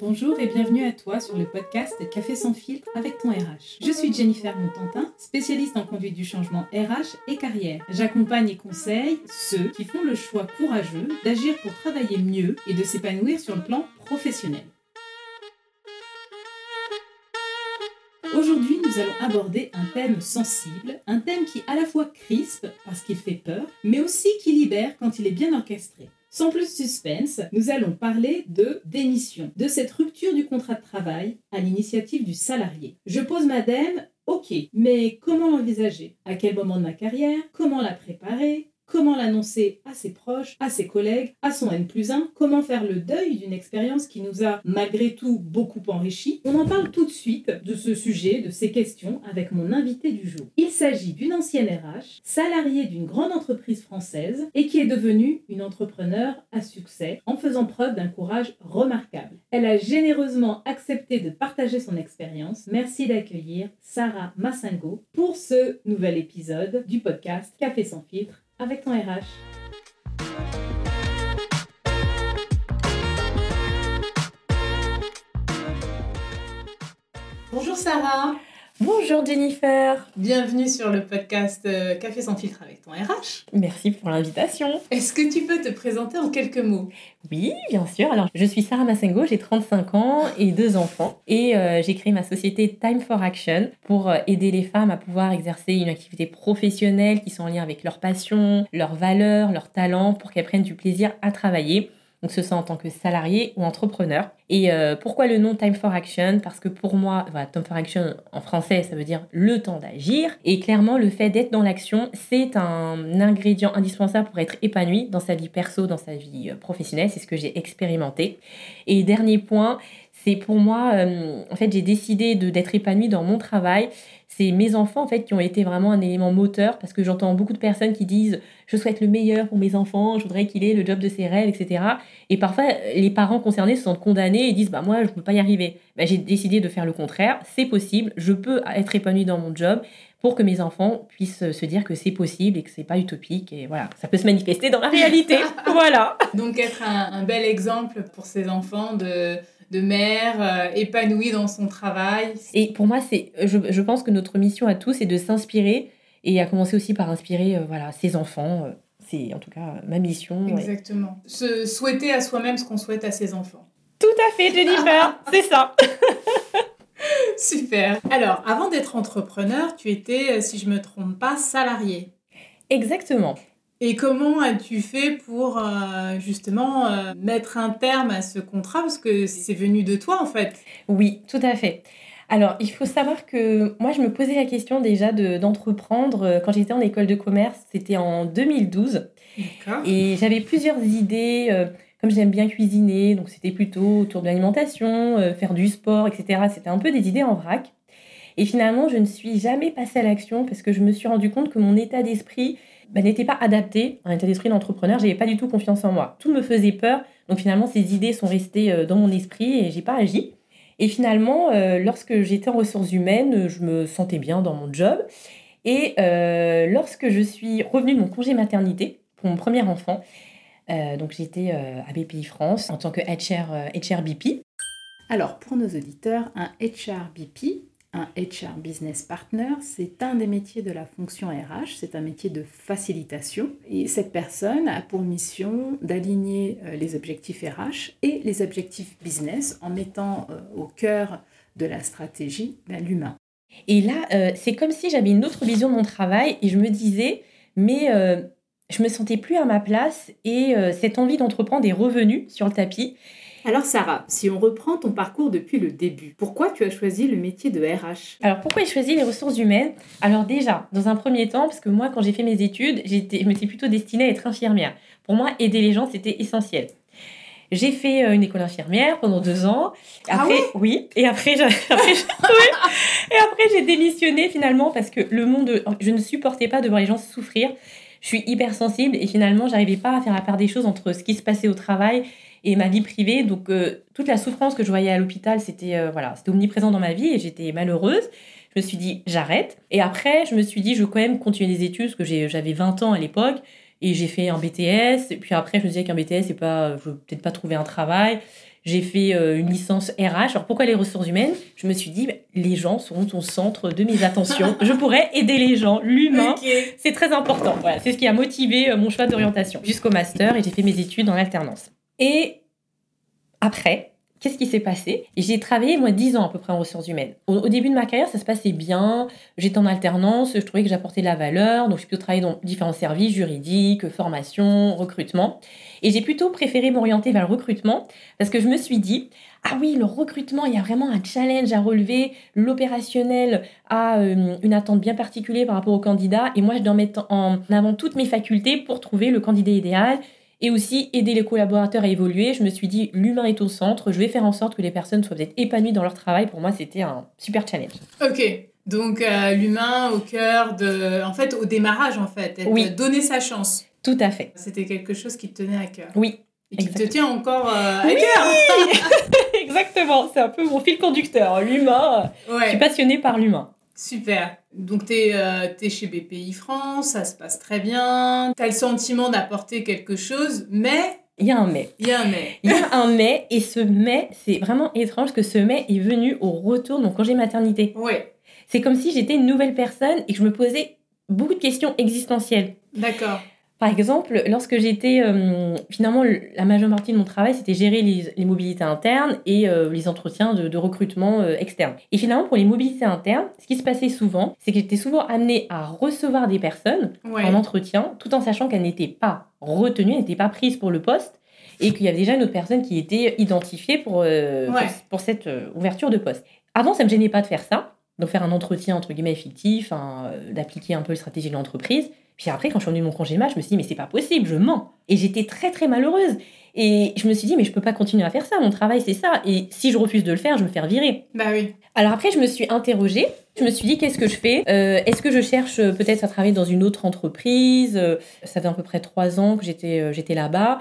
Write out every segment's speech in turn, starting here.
Bonjour et bienvenue à toi sur le podcast Café sans filtre avec ton RH. Je suis Jennifer Montantin, spécialiste en conduite du changement RH et carrière. J'accompagne et conseille ceux qui font le choix courageux d'agir pour travailler mieux et de s'épanouir sur le plan professionnel. Aujourd'hui, nous allons aborder un thème sensible, un thème qui à la fois crispe parce qu'il fait peur, mais aussi qui libère quand il est bien orchestré. Sans plus de suspense, nous allons parler de démission, de cette rupture du contrat de travail à l'initiative du salarié. Je pose madame, ok, mais comment l'envisager? À quel moment de ma carrière? Comment la préparer? Comment l'annoncer à ses proches, à ses collègues, à son N plus 1 Comment faire le deuil d'une expérience qui nous a malgré tout beaucoup enrichi On en parle tout de suite de ce sujet, de ces questions avec mon invité du jour. Il s'agit d'une ancienne RH, salariée d'une grande entreprise française et qui est devenue une entrepreneur à succès en faisant preuve d'un courage remarquable. Elle a généreusement accepté de partager son expérience. Merci d'accueillir Sarah Massingo pour ce nouvel épisode du podcast Café sans filtre avec ton RH. Bonjour Sarah. Bonjour Jennifer. Bienvenue sur le podcast euh, Café sans filtre avec ton RH. Merci pour l'invitation. Est-ce que tu peux te présenter en quelques mots? Oui, bien sûr. Alors, je suis Sarah Massengo, j'ai 35 ans et deux enfants. Et euh, j'ai créé ma société Time for Action pour euh, aider les femmes à pouvoir exercer une activité professionnelle qui sont en lien avec leur passion, leurs valeurs, leurs talents, pour qu'elles prennent du plaisir à travailler donc ce soit en tant que salarié ou entrepreneur. Et euh, pourquoi le nom Time for Action? Parce que pour moi, Time for Action en français, ça veut dire le temps d'agir. Et clairement, le fait d'être dans l'action, c'est un ingrédient indispensable pour être épanoui dans sa vie perso, dans sa vie euh, professionnelle. C'est ce que j'ai expérimenté. Et dernier point, c'est pour moi, euh, en fait, j'ai décidé d'être épanouie dans mon travail c'est mes enfants en fait qui ont été vraiment un élément moteur parce que j'entends beaucoup de personnes qui disent je souhaite le meilleur pour mes enfants, je voudrais qu'il ait le job de ses rêves, etc. Et parfois les parents concernés se sentent condamnés et disent bah moi je ne peux pas y arriver. Bah, j'ai décidé de faire le contraire, c'est possible, je peux être épanoui dans mon job pour que mes enfants puissent se dire que c'est possible et que c'est pas utopique et voilà, ça peut se manifester dans la réalité. voilà. Donc être un, un bel exemple pour ces enfants de de mère euh, épanouie dans son travail. Et pour moi, c'est, je, je, pense que notre mission à tous, c'est de s'inspirer et à commencer aussi par inspirer euh, voilà, ses enfants. Euh, c'est en tout cas ma mission. Exactement. Se souhaiter à soi-même ce qu'on souhaite à ses enfants. Tout à fait, Jennifer, c'est ça. Super. Alors, avant d'être entrepreneur, tu étais, si je me trompe pas, salarié. Exactement. Et comment as-tu fait pour euh, justement euh, mettre un terme à ce contrat? Parce que c'est venu de toi en fait. Oui, tout à fait. Alors, il faut savoir que moi, je me posais la question déjà d'entreprendre euh, quand j'étais en école de commerce. C'était en 2012. Et j'avais plusieurs idées. comme j'aime bien cuisiner, donc c'était plutôt autour de l'alimentation, faire du sport, etc. C'était un peu des idées en vrac. Et finalement, je ne suis jamais passée à l'action parce que je me suis rendu compte que mon état d'esprit bah, n'était pas adapté à un état d'esprit d'entrepreneur. J'avais pas du tout confiance en moi. Tout me faisait peur. Donc finalement, ces idées sont restées euh, dans mon esprit et j'ai pas agi. Et finalement, euh, lorsque j'étais en ressources humaines, je me sentais bien dans mon job. Et euh, lorsque je suis revenue de mon congé maternité pour mon premier enfant, donc j'étais à BPI France en tant que HR, HRBP. Alors pour nos auditeurs, un HRBP, un HR Business Partner, c'est un des métiers de la fonction RH, c'est un métier de facilitation. Et cette personne a pour mission d'aligner euh, les objectifs RH et les objectifs business en mettant euh, au cœur de la stratégie l'humain. Et là, euh, c'est comme si j'avais une autre vision de mon travail et je me disais, mais je me sentais plus à ma place et cette envie d'entreprendre est revenue sur le tapis. Alors Sarah, si on reprend ton parcours depuis le début, pourquoi tu as choisi le métier de RH Alors pourquoi j'ai choisi les ressources humaines? Alors déjà, dans un premier temps, parce que moi quand j'ai fait mes études, je me suis plutôt destinée à être infirmière. Pour moi, aider les gens, c'était essentiel. J'ai fait euh, une école infirmière pendant deux ans. Ah après, ah oui. Et après, j'ai, après, et après, j'ai démissionné finalement parce que le monde, je ne supportais pas de voir les gens souffrir. Je suis hypersensible et finalement, j'arrivais pas à faire la part des choses entre ce qui se passait au travail et ma vie privée. Donc, euh, toute la souffrance que je voyais à l'hôpital, c'était euh, voilà, c'était omniprésent dans ma vie et j'étais malheureuse. Je me suis dit, j'arrête. Et après, je me suis dit, je veux quand même continuer les études parce que j'avais 20 ans à l'époque. Et j'ai fait un BTS. Et puis après, je me disais qu'un BTS, c'est pas, je veux peut-être pas trouver un travail. J'ai fait euh, une licence RH. Alors pourquoi les ressources humaines? Je me suis dit, les gens seront au centre de mes attentions. je pourrais aider les gens, l'humain. C'est très important. Voilà, c'est ce qui a motivé euh, mon choix d'orientation jusqu'au master et j'ai fait mes études en alternance. Et après, Qu'est-ce qui s'est passé? J'ai travaillé, moi, 10 ans à peu près en ressources humaines. Au, début de ma carrière, ça se passait bien. J'étais en alternance, je trouvais que j'apportais de la valeur. Donc, j'ai plutôt travaillé dans différents services juridiques, formation, recrutement. Et j'ai plutôt préféré m'orienter vers le recrutement parce que je me suis dit, ah oui, le recrutement, il y a vraiment un challenge à relever. L'opérationnel a euh, une attente bien particulière par rapport au candidat. Et moi, je dois mettre en avant toutes mes facultés pour trouver le candidat idéal et aussi aider les collaborateurs à évoluer. Je me suis dit, l'humain est au centre, je vais faire en sorte que les personnes soient peut-être épanouies dans leur travail. Pour moi, c'était un super challenge. Ok, donc euh, l'humain au cœur de... En fait, au démarrage, en fait, oui. donner sa chance. Tout à fait. C'était quelque chose qui te tenait à cœur. Oui. Et qui te tient encore euh, à cœur. Exactement, c'est un peu mon fil conducteur, l'humain. Je suis passionnée par l'humain. Super. Donc, tu es, euh, chez BPI France, ça se passe très bien. Tu as le sentiment d'apporter quelque chose, mais. Il y a un mais. Il y a un mais. Il y a un mais, et ce mais, c'est vraiment étrange que ce mais est venu au retour de mon congé maternité. Oui. C'est comme si j'étais une nouvelle personne et que je me posais beaucoup de questions existentielles. D'accord. Par exemple, lorsque j'étais, euh, finalement, la majeure partie de mon travail, c'était gérer les, mobilités internes et euh, les entretiens de, recrutement euh, externe. Et finalement, pour les mobilités internes, ce qui se passait souvent, c'est que j'étais souvent amenée à recevoir des personnes en entretien, tout en sachant qu'elles n'étaient pas retenues, elles n'étaient pas prises pour le poste, et qu'il y avait déjà une autre personne qui était identifiée pour, pour, cette ouverture de poste. Avant, ça ne me gênait pas de faire ça, donc faire un entretien entre guillemets fictif, d'appliquer un peu la stratégie de l'entreprise. Puis après, quand je suis revenue de mon congé mat, je me suis dit, mais c'est pas possible, je mens. Et j'étais très, très malheureuse. Et je me suis dit, mais je peux pas continuer à faire ça, mon travail, c'est ça. Et si je refuse de le faire, je vais me faire virer. Bah oui. Alors après, je me suis interrogée. Je me suis dit, qu'est-ce que je fais? Euh, Est-ce que je cherche euh, peut-être à travailler dans une autre entreprise? Euh, Ça fait à peu près trois ans que j'étais j'étais là-bas.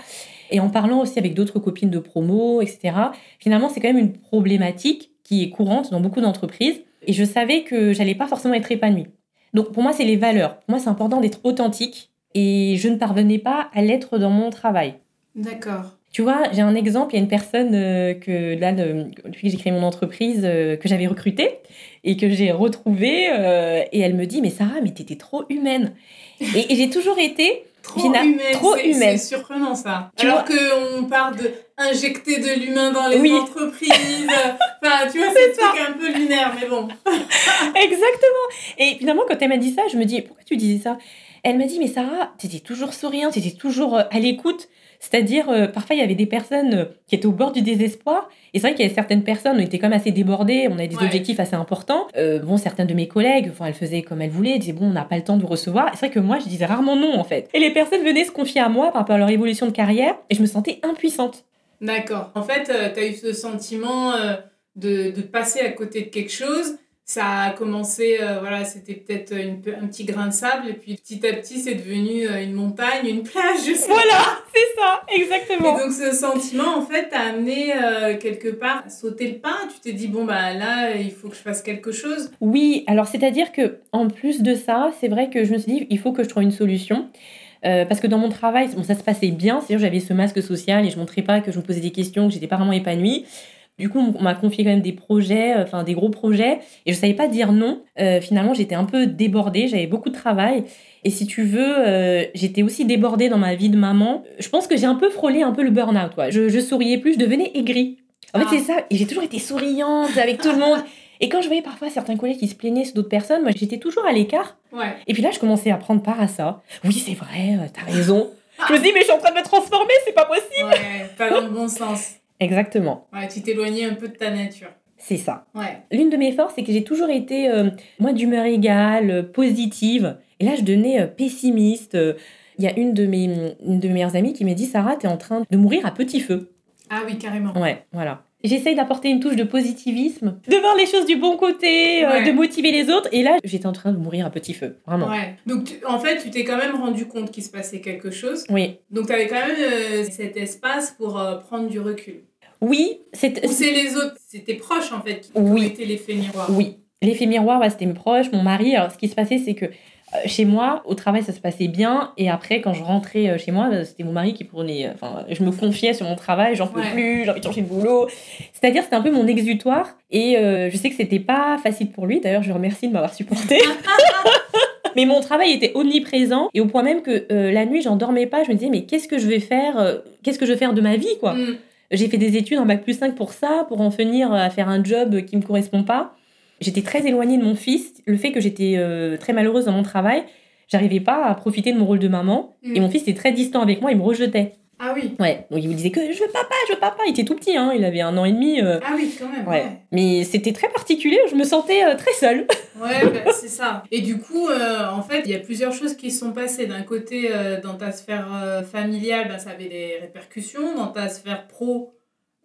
Et en parlant aussi avec d'autres copines de promo, etc., finalement, c'est quand même une problématique qui est courante dans beaucoup d'entreprises. Et je savais que j'allais pas forcément être épanouie. Donc pour moi, c'est les valeurs. Pour moi, c'est important d'être authentique et je ne parvenais pas à l'être dans mon travail. D'accord. Tu vois, j'ai un exemple, il y a une personne euh, que là, depuis que j'ai créé mon entreprise, euh, que j'avais recrutée et que j'ai retrouvée, euh, et elle me dit, mais Sarah, mais t'étais trop humaine. et j'ai toujours été Trop humaine. Trop humaine. C'est surprenant ça. Tu Alors qu'on parle de injecter de l'humain dans les entreprises. enfin, tu vois, c'est un peu lunaire, mais bon. Exactement. Et finalement, quand elle m'a dit ça, je me dis, pourquoi tu disais ça? Elle m'a dit, mais Sarah, t'étais toujours souriante, t'étais toujours euh, à l'écoute. C'est-à-dire, euh, parfois, il y avait des personnes euh, qui étaient au bord du désespoir. Et c'est vrai qu'il y avait certaines personnes, on était quand même assez débordés, on avait des objectifs assez importants. Euh, bon, certaines de mes collègues, enfin, elles faisaient comme elles voulaient, elles disaient, bon, on n'a pas le temps de recevoir. C'est vrai que moi, je disais rarement non, en fait. Et les personnes venaient se confier à moi par rapport à leur évolution de carrière, et je me sentais impuissante. D'accord. En fait, tu as eu ce sentiment de, de passer à côté de quelque chose ça a commencé, euh, voilà, c'était peut-être un petit grain de sable, et puis petit à petit, c'est devenu euh, une montagne, une plage. Voilà, c'est ça, exactement. Et donc, ce sentiment, en fait, t'a amené euh, quelque part à sauter le pas? Tu t'es dit, bon, bah là, il faut que je fasse quelque chose? Oui, alors c'est-à-dire que en plus de ça, c'est vrai que je me suis dit, il faut que je trouve une solution. parce que dans mon travail, bon, ça se passait bien, c'est-à-dire j'avais ce masque social et je montrais pas que je me posais des questions, que j'étais pas vraiment épanouie. Du coup, on m'a confié quand même des projets, euh, enfin des gros projets, et je savais pas dire non. Euh, finalement, j'étais un peu débordée, j'avais beaucoup de travail. Et si tu veux, euh, j'étais aussi débordée dans ma vie de maman. Je pense que j'ai un peu frôlé un peu le burn-out. Je, je souriais plus, je devenais aigrie. En fait, ah. c'est ça. Et j'ai toujours été souriante avec tout le monde. Et quand je voyais parfois certains collègues qui se plaignaient sur d'autres personnes, moi j'étais toujours à l'écart. Ouais. Et puis là, je commençais à prendre part à ça. Oui, c'est vrai, t'as raison. je me dis, mais je suis en train de me transformer, c'est pas possible. Ouais, pas dans le bon sens. Exactement. Ouais, tu t'éloignais un peu de ta nature. C'est ça. Ouais. L'une de mes forces, c'est que j'ai toujours été, euh, moi, d'humeur égale, euh, positive. Et là, je devenais euh, pessimiste. Il y a une de, mes, une de mes meilleures amies qui m'a dit Sarah, t'es en train de mourir à petit feu. Ah oui, carrément. Ouais, voilà. J'essaye d'apporter une touche de positivisme, de voir les choses du bon côté, de motiver les autres. Et là, j'étais en train de mourir à petit feu, vraiment. Ouais. Donc, en fait, tu t'es quand même rendu compte qu'il se passait quelque chose. Oui. Donc, tu avais quand même cet espace pour prendre du recul. Oui, c'est. Ou c'est les autres, c'était tes en fait qui oui. étaient l'effet miroir. Oui, l'effet miroir, c'était mes proches, mon mari. Alors ce qui se passait, c'est que Euh, chez moi, au travail, ça se passait bien. Et après, quand je rentrais euh, chez moi, euh, c'était mon mari qui prenait. Enfin, je me confiais sur mon travail, j'en peux plus, j'ai envie de changer de boulot. C'est-à-dire, c'était un peu mon exutoire. Et je sais que c'était pas facile pour lui. D'ailleurs, je remercie de m'avoir supporté. mais mon travail était omniprésent et au point même que la nuit, j'en dormais pas. Je me disais, mais qu'est-ce que je vais faire Qu'est-ce que je vais faire de ma vie, quoi? Mm. J'ai fait des études en bac plus 5 pour ça, pour en finir à faire un job qui me correspond pas. J'étais très éloignée de mon fils. Le fait que j'étais euh, très malheureuse dans mon travail, j'arrivais pas à profiter de mon rôle de maman. Et mm. mon fils était très distant avec moi, il me rejetait. Ah oui. Ouais. Donc il me disait que je veux papa, je veux papa. Il était tout petit, hein. Il avait un an et demi. Euh. Ah oui, quand même. Ouais. Mais c'était très particulier. Je me sentais euh, très seule. ouais, bah, c'est ça. Et du coup, en fait, il y a plusieurs choses qui se sont passées. D'un côté, dans ta sphère familiale, bah, ça avait des répercussions. Dans ta sphère pro,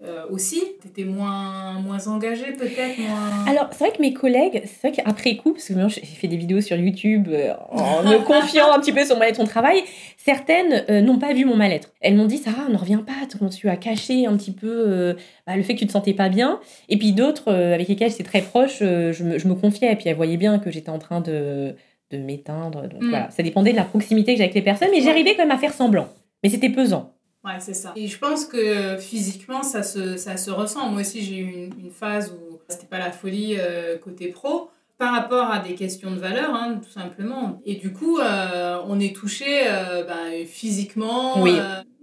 euh, aussi Tu étais moins, moins engagée peut-être moins... Alors, c'est vrai que mes collègues, c'est vrai qu'après coup, parce que j'ai fait des vidéos sur YouTube euh, en me confiant un petit peu sur mon mal-être au travail, certaines euh, n'ont pas vu mon mal-être. Elles m'ont dit, Sarah, ne reviens pas, tu as caché un petit peu bah, le fait que tu te sentais pas bien. Et puis d'autres, avec lesquelles j'étais très proche, je me, je, me, confiais, et puis elles voyaient bien que j'étais en train de, de m'éteindre. Donc mm. voilà, ça dépendait de la proximité que j'avais avec les personnes, mais j'arrivais quand même à faire semblant. Mais c'était pesant. Ouais, c'est ça. Et je pense que physiquement, ça se, ça se ressent. Moi aussi, j'ai eu une, une, phase où c'était pas la folie euh, côté pro par rapport à des questions de valeur, hein, tout simplement. Et du coup, euh, on est touché euh, ben, physiquement. Oui.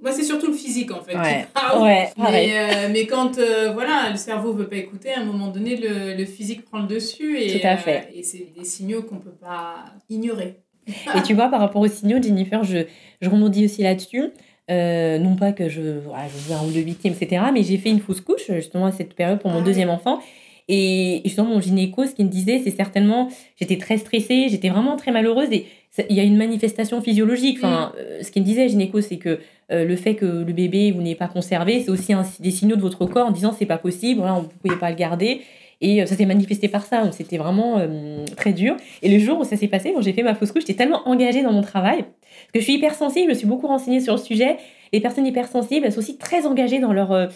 moi, c'est surtout le physique, en fait. Ouais, ouais mais, mais, quand voilà, le cerveau veut pas écouter, à un moment donné, le, le physique prend le dessus. Et, tout à fait. et c'est des signaux qu'on peut pas ignorer. et tu vois, par rapport aux signaux, Jennifer, je, je rebondis aussi là-dessus. Euh, non pas que je, voilà, je viens ou de victime, etc. Mais j'ai fait une fausse couche justement à cette période pour mon ah deuxième enfant. Et justement, mon gynéco, ce qu'il me disait, c'est certainement, j'étais très stressée, j'étais vraiment très malheureuse. Et il y a une manifestation physiologique. Enfin, mm. euh, ce qu'il me disait, gynéco, c'est que euh, le fait que le bébé vous n'ayez pas conservé, c'est aussi un, des signaux de votre corps en disant c'est pas possible, voilà, vous ne pouvez pas le garder. Et ça s'est manifesté par ça. C'était vraiment très dur. Et le jour où ça s'est passé, quand j'ai fait ma fausse couche, j'étais tellement engagée dans mon travail parce que je suis hypersensible, je me suis beaucoup renseignée sur le sujet. Les personnes hypersensibles, elles sont aussi très engagées dans leur, euh,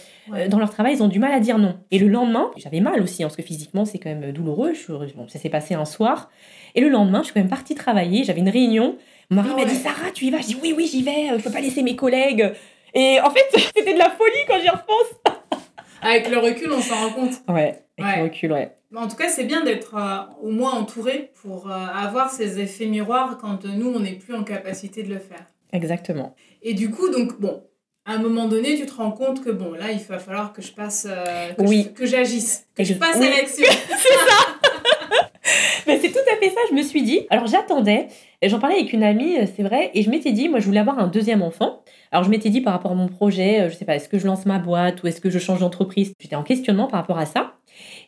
dans leur travail, ils ont du mal à dire non. Et le lendemain, j'avais mal aussi, hein, parce que physiquement, c'est quand même douloureux. Je, bon, ça s'est passé un soir. Et le lendemain, je suis quand même partie travailler, j'avais une réunion. Mon mari ah m'a dit Sarah, tu y vas? Je dis oui, oui, j'y vais, je peux pas laisser mes collègues. Et en fait, c'était de la folie quand j'y repense. avec le recul, on s'en rend compte. Ouais, avec le recul, ouais. En tout cas, c'est bien d'être euh, au moins entouré pour euh, avoir ces effets miroirs quand nous, on n'est plus en capacité de le faire. Exactement. Et du coup, donc, bon, à un moment donné, tu te rends compte que, bon, là, il va falloir que je passe, euh, oui. que j'agisse, que je, passe à l'action. c'est ça Mais c'est tout à fait ça, je me suis dit. Alors j'attendais, j'en parlais avec une amie, c'est vrai, et je m'étais dit, moi je voulais avoir un deuxième enfant. Alors je m'étais dit par rapport à mon projet, je sais pas, est-ce que je lance ma boîte ou est-ce que je change d'entreprise? J'étais en questionnement par rapport à ça.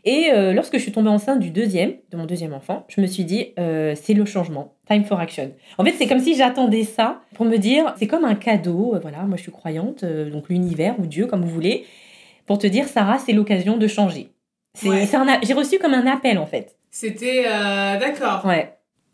Et euh, lorsque je suis tombée enceinte du deuxième, de mon deuxième enfant, je me suis dit, euh, c'est le changement. Time for action. En fait, c'est comme si j'attendais ça pour me dire, c'est comme un cadeau. Euh, voilà, moi je suis croyante, donc l'univers ou Dieu, comme vous voulez, pour te dire, Sarah, c'est l'occasion de changer. J'ai reçu comme un appel en fait. C'était d'accord. Ouais.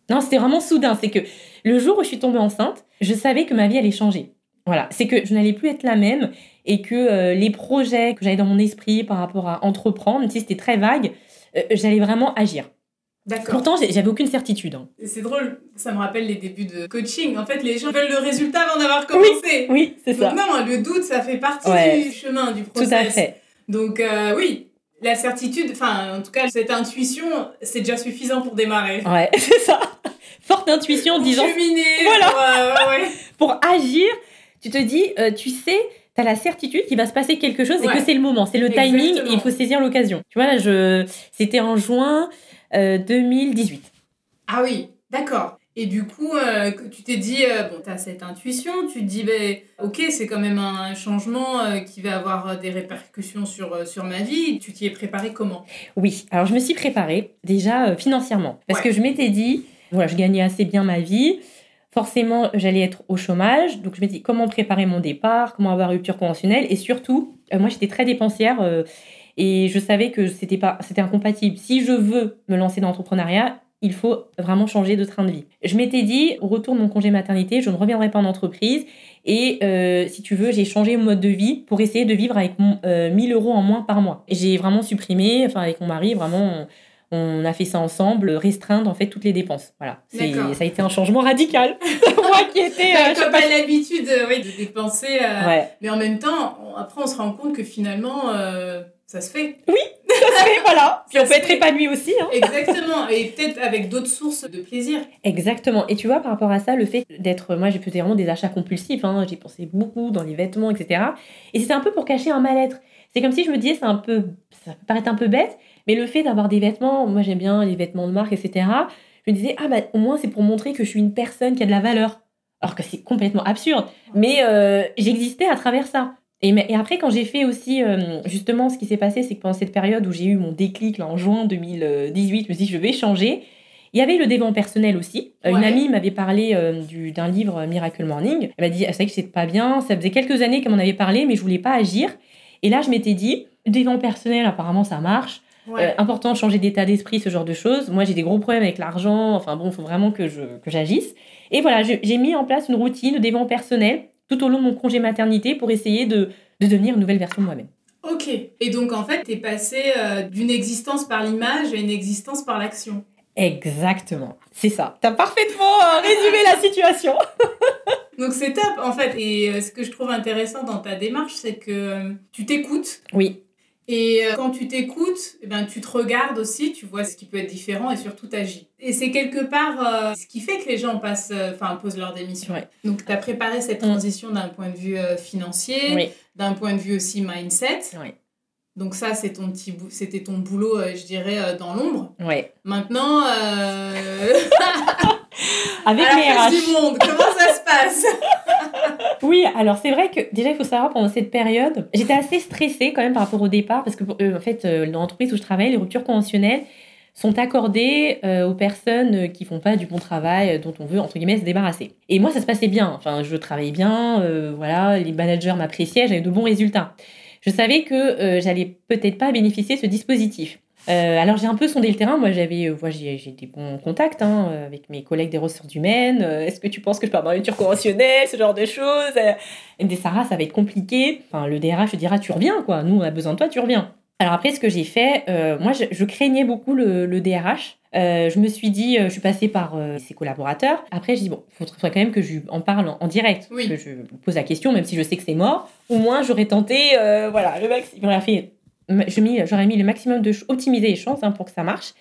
Non, c'était vraiment soudain. C'est que le jour où je suis tombée enceinte, je savais que ma vie allait changer. Voilà, c'est que je n'allais plus être la même et que euh, les projets que j'avais dans mon esprit par rapport à entreprendre, même si c'était très vague, euh, j'allais vraiment agir. D'accord. Pourtant, j'avais aucune certitude. Hein. C'est drôle, ça me rappelle les débuts de coaching. En fait, les gens veulent le résultat avant d'avoir commencé. Oui, c'est ça. Non, le doute, ça fait partie du chemin, du process. Tout à fait. Donc, euh, oui, la certitude, enfin, en tout cas, cette intuition, c'est déjà suffisant pour démarrer. Ouais, c'est ça. Forte intuition pour disant. Cheminer, voilà. pour agir, tu te dis, tu sais tu la certitude qu'il va se passer quelque chose et que c'est le moment, c'est le timing et il faut saisir l'occasion. Tu vois, là, je... c'était en juin 2018. Euh, ah oui, d'accord. Et du coup, euh, tu t'es dit, euh, bon, tu as cette intuition, tu te dis, ben, ok, c'est quand même un changement qui va avoir des répercussions sur, sur ma vie. Tu t'y es préparée comment? Oui, alors je me suis préparée déjà financièrement. Parce que je m'étais dit, voilà, je gagnais assez bien ma vie forcément j'allais être au chômage. Donc je me dis comment préparer mon départ, comment avoir rupture conventionnelle? Et surtout, euh, moi j'étais très dépensière euh, et je savais que c'était pas c'était incompatible. Si je veux me lancer dans l'entrepreneuriat, il faut vraiment changer de train de vie. Je m'étais dit, au retour de mon congé maternité, je ne reviendrai pas en entreprise. Et euh, si tu veux, j'ai changé mon mode de vie pour essayer de vivre avec mon, 1000 euros en moins par mois. J'ai vraiment supprimé, enfin avec mon mari, vraiment a fait ça ensemble, restreindre en fait toutes les dépenses. Voilà, c'est, ça a été un changement radical. Moi qui étais. Euh, Comme pas l'habitude de dépenser, mais en même temps, après on se rend compte que finalement ça se fait. Oui, ça se fait, voilà. Puis on peut être épanoui aussi. Hein. Exactement, et peut-être avec d'autres sources de plaisir. Exactement. Et tu vois, par rapport à ça, le fait d'être. Moi, j'ai fait vraiment des achats compulsifs, hein. j'ai pensé beaucoup dans les vêtements, etc. Et c'était un peu pour cacher un mal-être. C'est comme si je me disais, c'est un peu. Ça peut paraître un peu bête, mais le fait d'avoir des vêtements, moi j'aime bien les vêtements de marque, etc. Je me disais, ah bah au moins c'est pour montrer que je suis une personne qui a de la valeur. Alors que c'est complètement absurde. Mais euh, j'existais à travers ça. Et, après, quand j'ai fait aussi, euh, justement, ce qui s'est passé, c'est que pendant cette période où j'ai eu mon déclic là, en juin 2018, je me suis dit, je vais changer. Il y avait le développement personnel aussi. Euh, une amie m'avait parlé euh, d'un livre Miracle Morning. Elle m'a dit, ah, c'est vrai que c'est pas bien. Ça faisait quelques années qu'elle m'en avait parlé, mais je voulais pas agir. Et là, je m'étais dit, développement personnel, apparemment, ça marche. Important de changer d'état d'esprit, ce genre de choses. Moi, j'ai des gros problèmes avec l'argent. Enfin bon, il faut vraiment que j'agisse. Et voilà, j'ai mis en place une routine de développement personnel tout au long de mon congé maternité pour essayer de, devenir une nouvelle version de moi-même. Ok. Et donc, en fait, tu es passé euh, d'une existence par l'image à une existence par l'action. Exactement. C'est ça. Tu as parfaitement euh, résumé la situation. donc, c'est top, en fait. Et euh, ce que je trouve intéressant dans ta démarche, c'est que tu t'écoutes. Oui. Et euh, quand tu t'écoutes, eh ben, tu te regardes aussi, tu vois ce qui peut être différent et surtout t'agis. Et c'est quelque part euh, ce qui fait que les gens passent, euh, posent leur démission. Donc, tu as préparé cette mm. transition d'un point de vue financier, d'un point de vue aussi mindset. Donc ça, c'est ton petit c'était ton boulot, je dirais, dans l'ombre. Maintenant, avec les RH. du monde, comment ça se passe? Oui, alors c'est vrai que déjà il faut savoir pendant cette période, j'étais assez stressée quand même par rapport au départ parce que euh, en fait euh, dans l'entreprise où je travaille, les ruptures conventionnelles sont accordées euh, aux personnes qui font pas du bon travail dont on veut entre guillemets se débarrasser. Et moi ça se passait bien, enfin je travaillais bien, voilà, les managers m'appréciaient, j'avais de bons résultats. Je savais que j'allais peut-être pas bénéficier de ce dispositif. Euh, alors j'ai un peu sondé le terrain. Moi j'avais, euh, j'ai des bons contacts hein, euh, avec mes collègues des ressources humaines. Est-ce que tu penses que je peux avoir une rupture conventionnelle, ce genre de choses Elle me dit Sarah, ça va être compliqué. Enfin le DRH dira tu reviens quoi. Nous on a besoin de toi, tu reviens. Alors après ce que j'ai fait, moi je, craignais beaucoup le, DRH. je me suis dit, je suis passée par ses collaborateurs. Après, je dis, bon, il faudrait quand même que je en parle en, direct. Que je pose la question, même si je sais que c'est mort. Au moins, j'aurais tenté, voilà, le maximum. J'aurais fait j'aurais mis le maximum de optimiser les chances hein, pour que ça marche.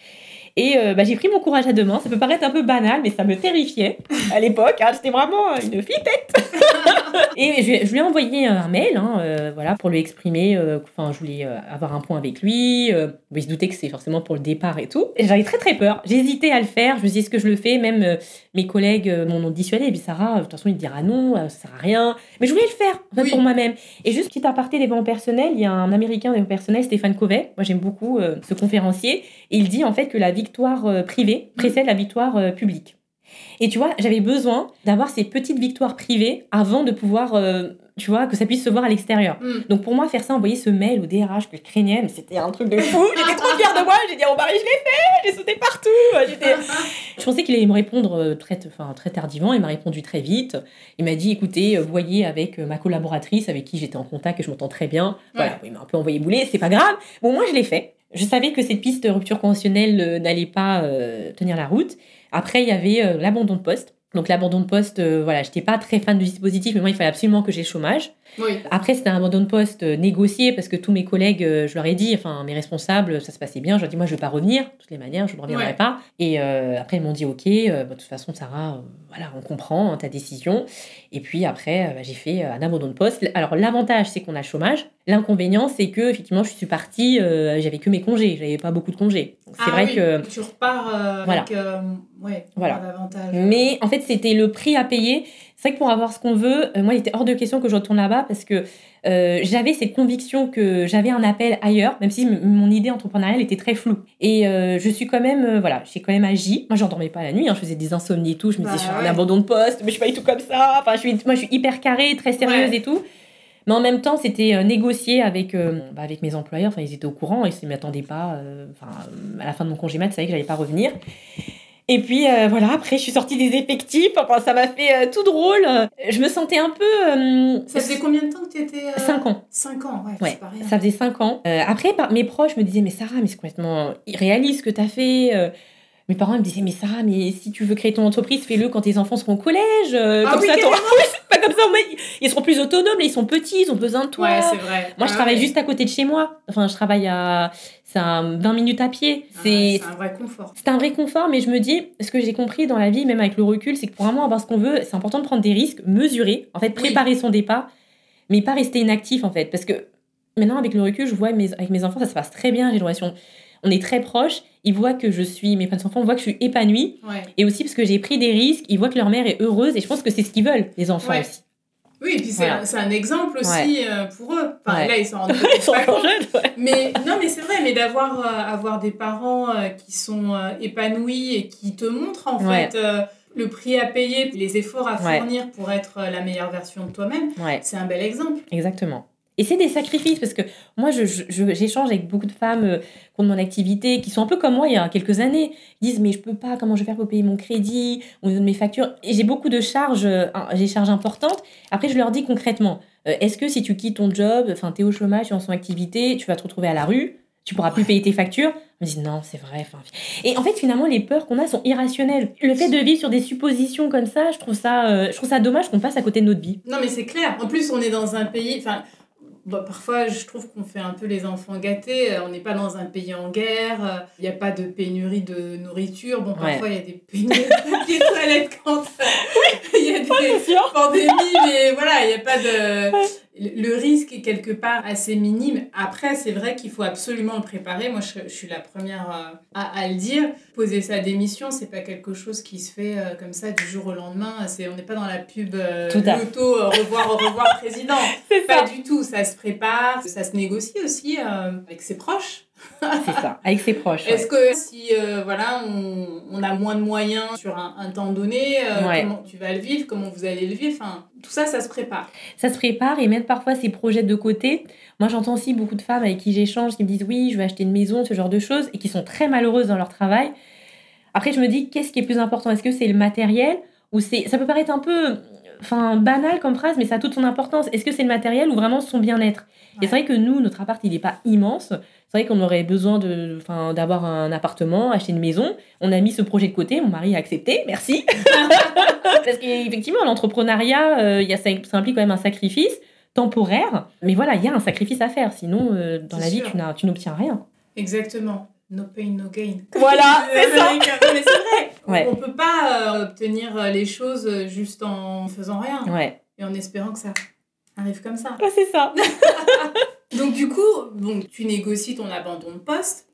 Et euh, bah, j'ai pris mon courage à deux mains. Ça peut paraître un peu banal, mais ça me terrifiait à l'époque. Hein. J'étais vraiment une flippette. et je, lui ai envoyé un mail hein, euh, voilà, pour lui exprimer. Euh, enfin, je voulais avoir un point avec lui. il se doutait que c'est forcément pour le départ et tout. Et j'avais très très peur. J'hésitais à le faire. Je me disais, est-ce que je le fais? Même mes collègues m'en ont dissuadé. Et puis Sarah, de toute façon, il dira non, ça sert à rien. Mais je voulais le faire pour moi-même. Et juste petit aparté des vents personnels, il y a un américain des vents personnels, Stéphane Covey. Moi, j'aime beaucoup ce conférencier. Et il dit en fait que la victoire euh, privée précède la victoire euh, publique. Et tu vois, j'avais besoin d'avoir ces petites victoires privées avant de pouvoir, euh, tu vois, que ça puisse se voir à l'extérieur. Mm. Donc pour moi, faire ça, envoyer ce mail au DRH que je craignais, mais c'était un truc de fou. J'étais trop fière de moi. J'ai dit, oh mari, je l'ai fait. J'ai sauté partout. je pensais qu'il allait me répondre très, enfin, très tardivement. Il m'a répondu très vite. Il m'a dit, écoutez, voyez avec ma collaboratrice avec qui j'étais en contact et je m'entends très bien. Voilà, il m'a un peu envoyé bouler. C'est pas grave. Bon, moi, je l'ai fait. Je savais que cette piste de rupture conventionnelle euh, n'allait pas euh, tenir la route. Après, il y avait euh, l'abandon de poste. Donc l'abandon de poste, voilà, j'étais pas très fan du dispositif, mais moi il fallait absolument que j'ai le Après, c'était un abandon de poste euh, négocié parce que tous mes collègues, euh, je leur ai dit, enfin mes responsables, ça se passait bien. Je leur ai dit, moi, je ne vais pas revenir. De toutes les manières, je ne reviendrai pas. Et euh, après, ils m'ont dit, OK, bah, de toute façon, Sarah, voilà, on comprend hein, ta décision. Et puis après, bah, j'ai fait un abandon de poste. Alors, l'avantage, c'est qu'on a le chômage. L'inconvénient, c'est que, effectivement, je suis partie, j'avais que mes congés. J'avais pas beaucoup de congés. C'est ah vrai que. Tu repars voilà. avec. ouais, voilà. Mais en fait, c'était le prix à payer c'est vrai que pour avoir ce qu'on veut, euh, moi, il était hors de question que je retourne là-bas parce que euh, j'avais cette conviction que j'avais un appel ailleurs, même si mon idée entrepreneuriale était très floue. Et euh, je suis quand même, voilà, j'ai quand même agi. Moi, j'endormais pas la nuit, hein, je faisais des insomnies et tout. Je me disais, je suis un abandon de poste, mais je suis pas du tout comme ça. Enfin, je suis, moi, je suis hyper carrée, très sérieuse et tout. Mais en même temps, c'était négocié avec, bah, avec mes employeurs. Enfin, ils étaient au courant et ils ne m'attendaient pas. Enfin, à la fin de mon congé mat, ils savaient que j'allais pas revenir. Et puis euh, voilà, après je suis sortie des effectifs, enfin ça m'a fait euh, tout drôle. Je me sentais un peu... Euh, ça faisait combien de temps que tu étais 5 ans. 5 ans, ouais, ouais. Ça faisait 5 ans. après, mes proches me disaient, mais Sarah, mais c'est complètement irréaliste ce que tu as fait mes parents me disaient mais Sarah mais si tu veux créer ton entreprise fais-le quand tes enfants seront au collège euh, ah comme oui, ça pas comme ça ils seront plus autonomes ils sont petits ils ont besoin de toi. Ouais c'est vrai. Moi je ah travaille juste à côté de chez moi. Enfin je travaille à c'est 20 minutes à pied. Ah, c'est un vrai confort. c'est un vrai confort mais je me dis ce que j'ai compris dans la vie même avec le recul c'est que pour vraiment avoir ce qu'on veut c'est important de prendre des risques mesurer en fait préparer son départ mais pas rester inactif en fait. Parce que maintenant avec le recul je vois mes, avec mes enfants ça se passe très bien j'ai une relation on est très proches. Ils voient que je suis, mes enfants voient que je suis épanouie. Et aussi parce que j'ai pris des risques, ils voient que leur mère est heureuse. Et je pense que c'est ce qu'ils veulent, les enfants aussi. Oui, et puis c'est un, exemple aussi euh, pour eux. Enfin, là, ils sont, ils sont jeunes. Mais non, mais c'est vrai, mais d'avoir euh, avoir des parents euh, qui sont épanouis et qui te montrent en fait le prix à payer, les efforts à fournir pour être la meilleure version de toi-même, c'est un bel exemple. Exactement. Et c'est des sacrifices parce que moi, j'échange avec beaucoup de femmes euh, qui ont mon activité, qui sont un peu comme moi il y a quelques années. Ils disent, mais je peux pas, comment je vais faire pour payer mon crédit? Ou mes factures Et j'ai beaucoup de charges, euh, j'ai des charges importantes. Après, je leur dis concrètement, euh, est-ce que si tu quittes ton job, enfin, tu es au chômage, tu es en son activité, tu vas te retrouver à la rue? Tu pourras plus payer tes factures? On me dit non, c'est vrai. Et en fait, finalement, les peurs qu'on a sont irrationnelles. Le fait de vivre sur des suppositions comme ça, je trouve ça, je trouve ça dommage qu'on passe à côté de notre vie. Non, mais c'est clair. En plus, on est dans un pays. Enfin, bah, parfois, je trouve qu'on fait un peu les enfants gâtés. Euh, on n'est pas dans un pays en guerre. Euh, il n'y a pas de pénurie de nourriture. Bon, parfois, il y a des pénuries de papier toilette quand il y a des pandémies, mais voilà, il n'y a pas de le risque est quelque part assez minime. Après, c'est vrai qu'il faut absolument le préparer. Moi, je, suis la première euh, à, à, le dire. Poser sa démission, c'est pas quelque chose qui se fait euh, comme ça du jour au lendemain. C'est, on n'est pas dans la pub euh, l'auto revoir, au revoir président. pas du tout. Ça se prépare, ça se négocie aussi avec ses proches c'est ça, avec ses proches. Est-ce que si euh, voilà, on, on, a moins de moyens sur un, un temps donné, euh, comment tu vas le vivre, comment vous allez le vivre, enfin, tout ça, ça se prépare. Ça se prépare et mettre parfois ses projets de côté. Moi, j'entends aussi beaucoup de femmes avec qui j'échange qui me disent oui, je vais acheter une maison, ce genre de choses, et qui sont très malheureuses dans leur travail. Après, je me dis, qu'est-ce qui est plus important? Est-ce que c'est le matériel ou c'est ça peut paraître un peu enfin banal comme phrase mais ça a toute son importance est-ce que c'est le matériel ou vraiment son bien-être? Et c'est vrai que nous notre appart il n'est pas immense c'est vrai qu'on aurait besoin de, enfin, d'avoir un appartement, acheter une maison. On a mis ce projet de côté, mon mari a accepté, merci. Parce qu'effectivement, l'entrepreneuriat, euh, y a, ça, implique quand même un sacrifice temporaire. Mais voilà, il y a un sacrifice à faire. Sinon, euh, dans la vie, tu n'obtiens rien. Exactement. No pain, no gain. Voilà, c'est ça. Mais c'est vrai. On ne peut pas euh, obtenir les choses juste en faisant rien. Ouais. Et en espérant que ça arrive comme ça. Ouais, c'est ça. Donc du coup, bon, tu négocies ton abandon de poste.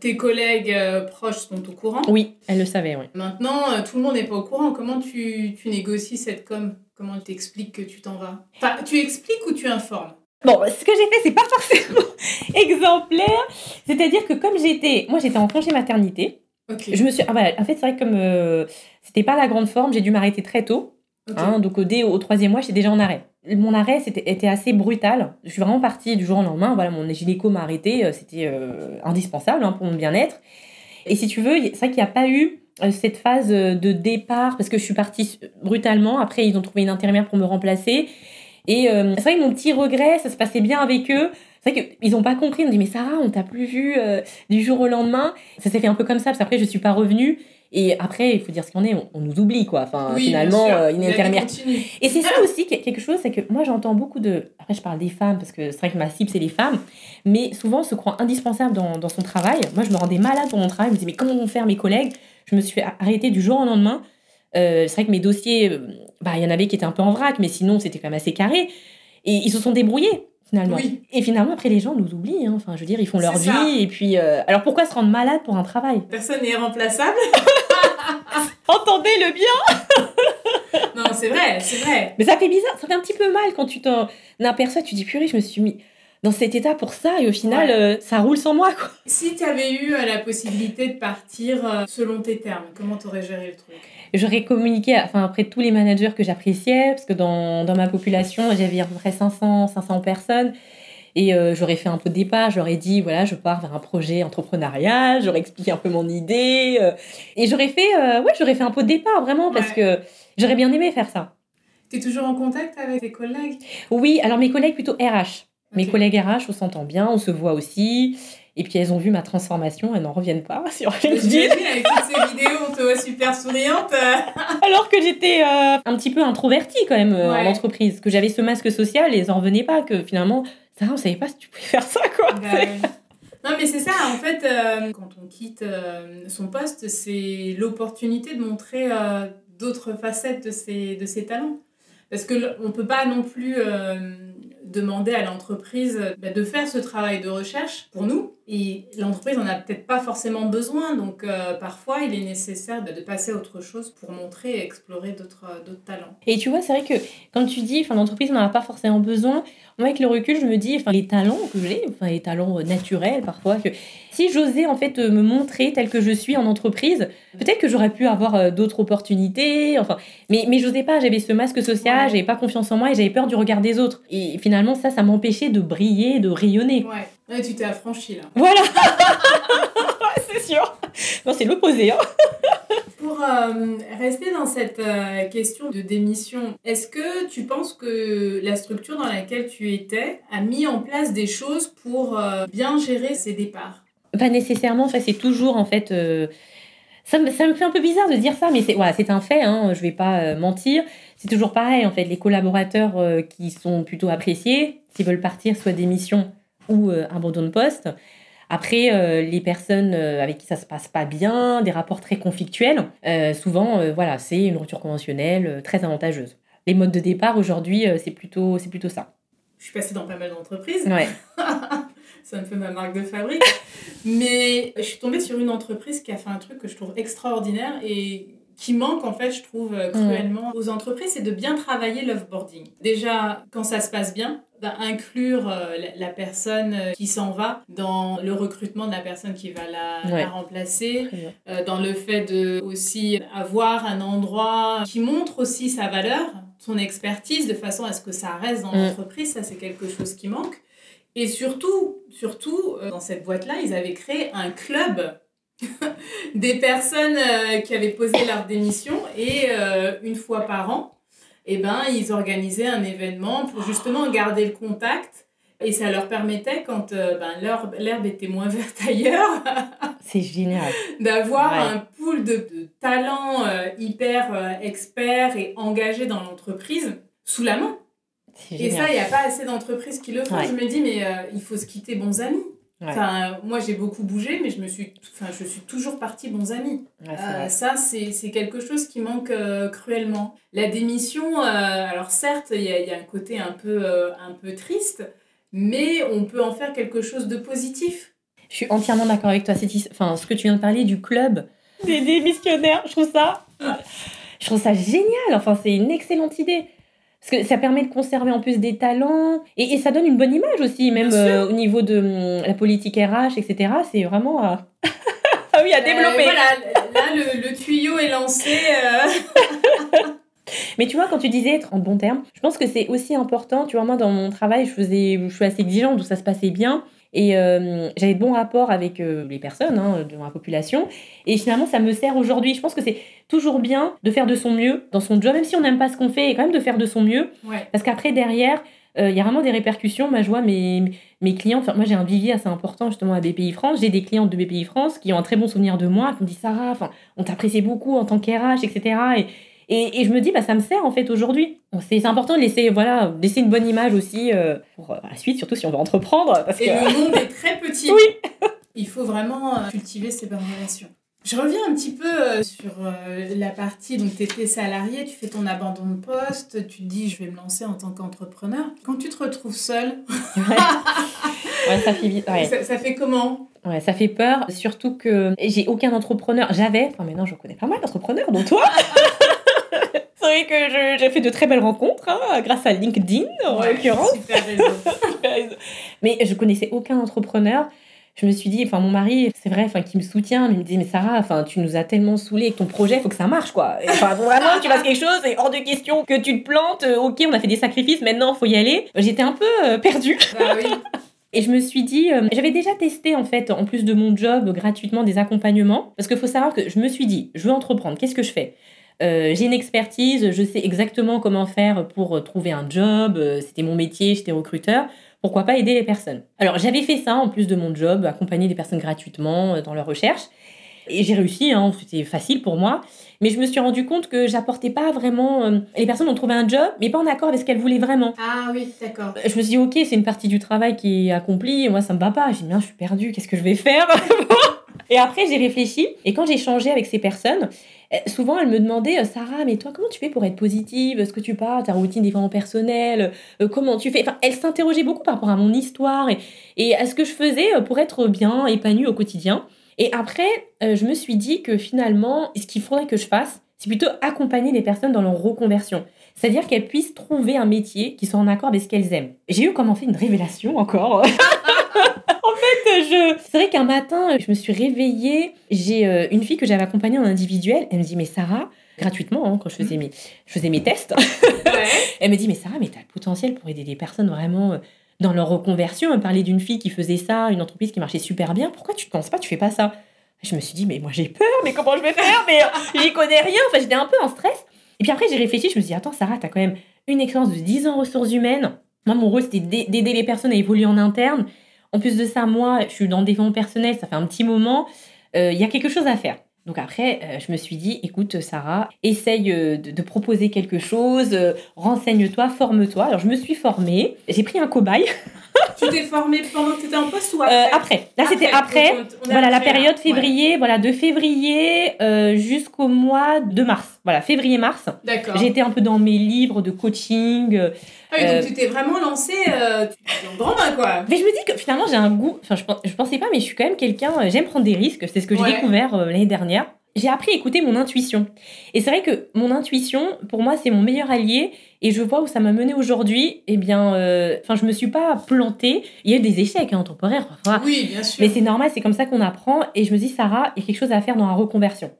Tes collègues euh, proches sont au courant. Oui, elles le savaient, oui. Maintenant, euh, tout le monde n'est pas au courant. Comment tu, tu négocies cette com? Comment elle t'explique que tu t'en vas? Enfin, tu expliques ou tu informes? Bon, ce que j'ai fait, c'est pas forcément exemplaire. C'est-à-dire que comme j'étais, moi j'étais en congé maternité, je me suis, ah, voilà, en fait c'est vrai que comme euh, c'était pas la grande forme, j'ai dû m'arrêter très tôt. Hein, donc dès au troisième mois, j'étais déjà en arrêt mon arrêt c'était, était assez brutal. Je suis vraiment partie du jour au lendemain. Voilà, mon gynéco m'a arrêté. Euh, c'était euh, indispensable hein, pour mon bien-être. Et si tu veux, c'est vrai qu'il n'y a pas eu cette phase de départ parce que je suis partie brutalement. Après, ils ont trouvé une intérimaire pour me remplacer. Et c'est vrai que mon petit regret, ça se passait bien avec eux. C'est vrai qu'ils n'ont pas compris. Ils m'ont dit, mais Sarah, on t'a plus vu du jour au lendemain. Ça s'est fait un peu comme ça, parce qu'après, je ne suis pas revenue. Et après, il faut dire ce qu'on est, on, nous oublie, quoi. Enfin, finalement, euh, une infirmière. Et c'est ça aussi quelque chose, c'est que moi, j'entends beaucoup de. Après, je parle des femmes, parce que c'est vrai que ma cible, c'est les femmes. Mais souvent, se croient indispensables dans, dans, son travail. Moi, je me rendais malade pour mon travail. Je me disais, mais comment vont faire mes collègues? Je me suis arrêtée du jour au lendemain. Euh, c'est vrai que mes dossiers, euh, bah, il y en avait qui étaient un peu en vrac, mais sinon, c'était quand même assez carré. Et ils se sont débrouillés finalement. Et finalement, après, les gens nous oublient. Hein. Enfin, je veux dire, ils font leur vie. Et puis, alors pourquoi se rendre malade pour un travail? Personne n'est remplaçable. Entendez-le bien Non, c'est vrai, c'est vrai. Mais ça fait bizarre, ça fait un petit peu mal quand tu t'en aperçois, tu dis purée, je me suis mis dans cet état pour ça et au final, euh, ça roule sans moi. Quoi. Si tu avais eu euh, la possibilité de partir euh, selon tes termes, comment t'aurais géré le truc? J'aurais communiqué enfin, après tous les managers que j'appréciais, parce que dans, dans ma population, j'avais à peu près 500, 500 personnes. Et euh, j'aurais fait un peu de départ, j'aurais dit, voilà, je pars vers un projet entrepreneurial, j'aurais expliqué un peu mon idée. euh, et j'aurais fait, euh, ouais, j'aurais fait un peu de départ, vraiment, parce que j'aurais bien aimé faire ça. T'es toujours en contact avec tes collègues? Oui, alors mes collègues plutôt RH. Mes collègues RH, on s'entend bien, on se voit aussi. Et puis elles ont vu ma transformation, elles n'en reviennent pas sur LinkedIn. avec toutes ces vidéos, on te voit super souriante. Alors que j'étais euh, un petit peu introvertie quand même euh, Ouais. en entreprise, que j'avais ce masque social et elles en revenaient pas, que finalement, ça, on savait pas si tu pouvais faire ça quoi. Bah. Non, mais c'est ça, en fait, euh, quand on quitte euh, son poste, c'est l'opportunité de montrer euh, d'autres facettes de ses, de ses talents. Parce que l- on peut pas non plus demander à l'entreprise bah, de faire ce travail de recherche pour nous. Et l'entreprise en a peut-être pas forcément besoin. Donc, euh, parfois, il est nécessaire de passer à autre chose pour montrer et explorer d'autres euh, d'autres talents. Et tu vois, c'est vrai que quand tu dis, l'entreprise n'en a pas forcément besoin, moi, avec le recul, je me dis, les talents que j'ai, les talents euh, naturels parfois, que si j'osais en fait me montrer tel que je suis en entreprise, peut-être que j'aurais pu avoir d'autres opportunités, enfin, mais, mais j'osais pas, j'avais ce masque social, Ouais. j'avais pas confiance en moi et j'avais peur du regard des autres. Et finalement, ça, ça m'empêchait de briller, de rayonner. Ouais, ouais tu t'es affranchi là. Voilà C'est sûr Non, c'est l'opposé, hein Pour euh, rester dans cette euh, question de démission, est-ce que tu penses que la structure dans laquelle tu étais a mis en place des choses pour euh, bien gérer ces départs? Pas nécessairement, enfin, c'est toujours en fait. euh, ça, me, ça me fait un peu bizarre de dire ça, mais c'est voilà, c'est un fait, hein, je vais pas euh, mentir. C'est toujours pareil, en fait, les collaborateurs euh, qui sont plutôt appréciés, s'ils veulent partir, soit démission ou euh, abandon de poste. Après, euh, les personnes euh, avec qui ça se passe pas bien, des rapports très conflictuels, euh, souvent, euh, voilà, c'est une rupture conventionnelle très avantageuse. Les modes de départ aujourd'hui, c'est plutôt, c'est plutôt ça. Je suis passée dans pas mal d'entreprises, Ouais. ça me fait ma marque de fabrique, mais je suis tombée sur une entreprise qui a fait un truc que je trouve extraordinaire et qui manque en fait, je trouve, euh, cruellement aux entreprises, c'est de bien travailler l'offboarding. Déjà, quand ça se passe bien, bah, inclure euh, la, personne euh, qui s'en va dans le recrutement de la personne qui va la, Ouais. la remplacer, euh, dans le fait de aussi avoir un endroit qui montre aussi sa valeur, son expertise, de façon à ce que ça reste dans Mm. l'entreprise. Ça, c'est quelque chose qui manque. Et surtout, surtout euh, dans cette boîte-là, ils avaient créé un club des personnes euh, qui avaient posé leur démission et euh, une fois par an, eh ben, ils organisaient un événement pour justement garder le contact. Et ça leur permettait, quand euh, ben, l'herbe l'herbe était moins verte ailleurs, C'est génial. d'avoir Ouais. un pool de, de talents hyper experts et engagés dans l'entreprise sous la main. Et ça, il n'y a pas assez d'entreprises qui le font. Ouais. Je me dis, mais il faut se quitter bons amis. Ouais. Enfin, moi, j'ai beaucoup bougé, mais je, me suis, enfin, je suis toujours partie bons amis. Ouais, Euh, ça, c'est c'est quelque chose qui manque euh, cruellement. La démission, euh, alors certes, il y, a- il y a un côté un peu, euh, un peu triste, mais on peut en faire quelque chose de positif. Je suis entièrement d'accord avec toi. Enfin, ce que tu viens de parler du club des démissionnaires, je trouve ça, je trouve ça génial. Enfin, c'est une excellente idée. Parce que ça permet de conserver en plus des talents et, et ça donne une bonne image aussi, même euh, au niveau de hum, la politique RH, etc. C'est vraiment à... ah oui, à développer. Euh, voilà, là, le, le tuyau est lancé. euh, Mais tu vois, quand tu disais être en bon terme, je pense que c'est aussi important. Tu vois, moi, dans mon travail, je, faisais, je suis assez exigeante, donc ça se passait bien. Et euh, j'avais de bons rapports avec euh, les personnes hein, de ma population. Et finalement, ça me sert aujourd'hui. Je pense que c'est toujours bien de faire de son mieux dans son job, même si on n'aime pas ce qu'on fait, et quand même de faire de son mieux. ouais. Parce qu'après, derrière, euh, il y a vraiment des répercussions. Moi, je vois mes, mes clients, enfin, moi j'ai un vivier assez important justement à BPI France. J'ai des clientes de BPI France qui ont un très bon souvenir de moi, qui me disent Sarah, on t'apprécie beaucoup en tant qu'RH, etc. Et, et, et je me dis, bah, ça me sert en fait aujourd'hui. C'est important de laisser, voilà, laisser une bonne image aussi euh, pour euh, la suite, surtout si on veut entreprendre. Parce Et que... le monde est très petit. Oui. Il faut vraiment euh, cultiver ces bonnes relations. Je reviens un petit peu sur la partie, donc tu étais salarié, tu fais ton abandon de poste, tu te dis je vais me lancer en tant qu'entrepreneur. Quand tu te retrouves seul, Ouais, ça fait. Ouais. ça, ça fait comment? Ouais, ça fait peur, surtout que j'ai aucun entrepreneur. J'avais, enfin maintenant je connais pas mal d'entrepreneurs, dont toi. C'est vrai que j'ai fait de très belles rencontres hein, grâce à LinkedIn en Ouais, l'occurrence. Super réseau. Mais je connaissais aucun entrepreneur. Je me suis dit, enfin mon mari, c'est vrai, enfin qui me soutient, mais il me dit mais Sarah, enfin tu nous as tellement saoulé avec ton projet, faut que ça marche quoi. Enfin vraiment, tu fasses quelque chose, c'est hors de question que tu te plantes. euh, ok, on a fait des sacrifices, maintenant faut y aller. J'étais un peu euh, perdue. bah oui. Et je me suis dit, euh, j'avais déjà testé en fait, en plus de mon job, gratuitement des accompagnements. Parce qu'il faut savoir que je me suis dit, je veux entreprendre, qu'est-ce que je fais? Euh, j'ai une expertise, je sais exactement comment faire pour trouver un job, euh, c'était mon métier, j'étais recruteur. Pourquoi pas aider les personnes? Alors j'avais fait ça en plus de mon job, accompagner des personnes gratuitement dans leur recherche. Et j'ai réussi, hein, c'était facile pour moi. Mais je me suis rendu compte que j'apportais pas vraiment. Euh, les personnes ont trouvé un job, mais pas en accord avec ce qu'elles voulaient vraiment. Ah oui, d'accord. Je me suis dit, ok, c'est une partie du travail qui est accomplie, et moi ça me va pas. J'ai dit, bien, je suis perdue, qu'est-ce que je vais faire? Et après, j'ai réfléchi, et quand j'ai changé avec ces personnes, souvent elles me demandaient, euh, Sarah, mais toi, comment tu fais pour être positive? Est-ce que tu parles ta routine développement personnel euh, Comment tu fais? Enfin, elles s'interrogeaient beaucoup par rapport à mon histoire et, et à ce que je faisais pour être bien, épanouie au quotidien. Et après, euh, je me suis dit que finalement, ce qu'il faudrait que je fasse, c'est plutôt accompagner les personnes dans leur reconversion. C'est-à-dire qu'elles puissent trouver un métier qui soit en accord avec ce qu'elles aiment. J'ai eu comme en fait une révélation encore. en fait, je... c'est vrai qu'un matin, je me suis réveillée. J'ai euh, une fille que j'avais accompagnée en individuel. Elle me dit, mais Sarah, gratuitement, hein, quand je faisais, mes, je faisais mes tests, elle me dit, mais Sarah, mais tu as le potentiel pour aider des personnes vraiment euh, dans leur reconversion, on parlait d'une fille qui faisait ça, une entreprise qui marchait super bien. Pourquoi tu ne penses pas, tu fais pas ça? Je me suis dit, mais moi j'ai peur, mais comment je vais faire? Mais euh, j'y connais rien. Enfin, j'étais un peu en stress. Et puis après, j'ai réfléchi, je me suis dit, attends, Sarah, tu as quand même une expérience de 10 ans en ressources humaines. Moi, mon rôle, c'était d'aider les personnes à évoluer en interne. En plus de ça, moi, je suis dans le développement personnel, ça fait un petit moment. Euh, il y a quelque chose à faire. Donc après, euh, je me suis dit, écoute Sarah, essaye euh, de, proposer quelque chose, euh, renseigne-toi, forme-toi. Alors je me suis formée, j'ai pris un cobaye. tu t'es formée pendant que tu étais en poste ou après Après. Là c'était après. voilà la période février, voilà de février jusqu'au mois de mars. Voilà février-mars. D'accord. J'étais un peu dans mes livres de coaching. Ah oui, donc tu t'es vraiment lancée euh, grand bain, quoi. Mais je me dis que finalement, j'ai un goût. Enfin, je, je pensais pas, mais je suis quand même quelqu'un. J'aime prendre des risques. C'est ce que j'ai découvert l'année dernière j'ai appris à écouter mon intuition. Et c'est vrai que mon intuition, pour moi, c'est mon meilleur allié. Et je vois où ça m'a mené aujourd'hui. Eh bien, euh, enfin, je me suis pas plantée. Il y a eu des échecs hein, temporaires. Oui, bien sûr. Mais c'est normal, c'est comme ça qu'on apprend. Et je me dis, Sarah, il y a quelque chose à faire dans la reconversion.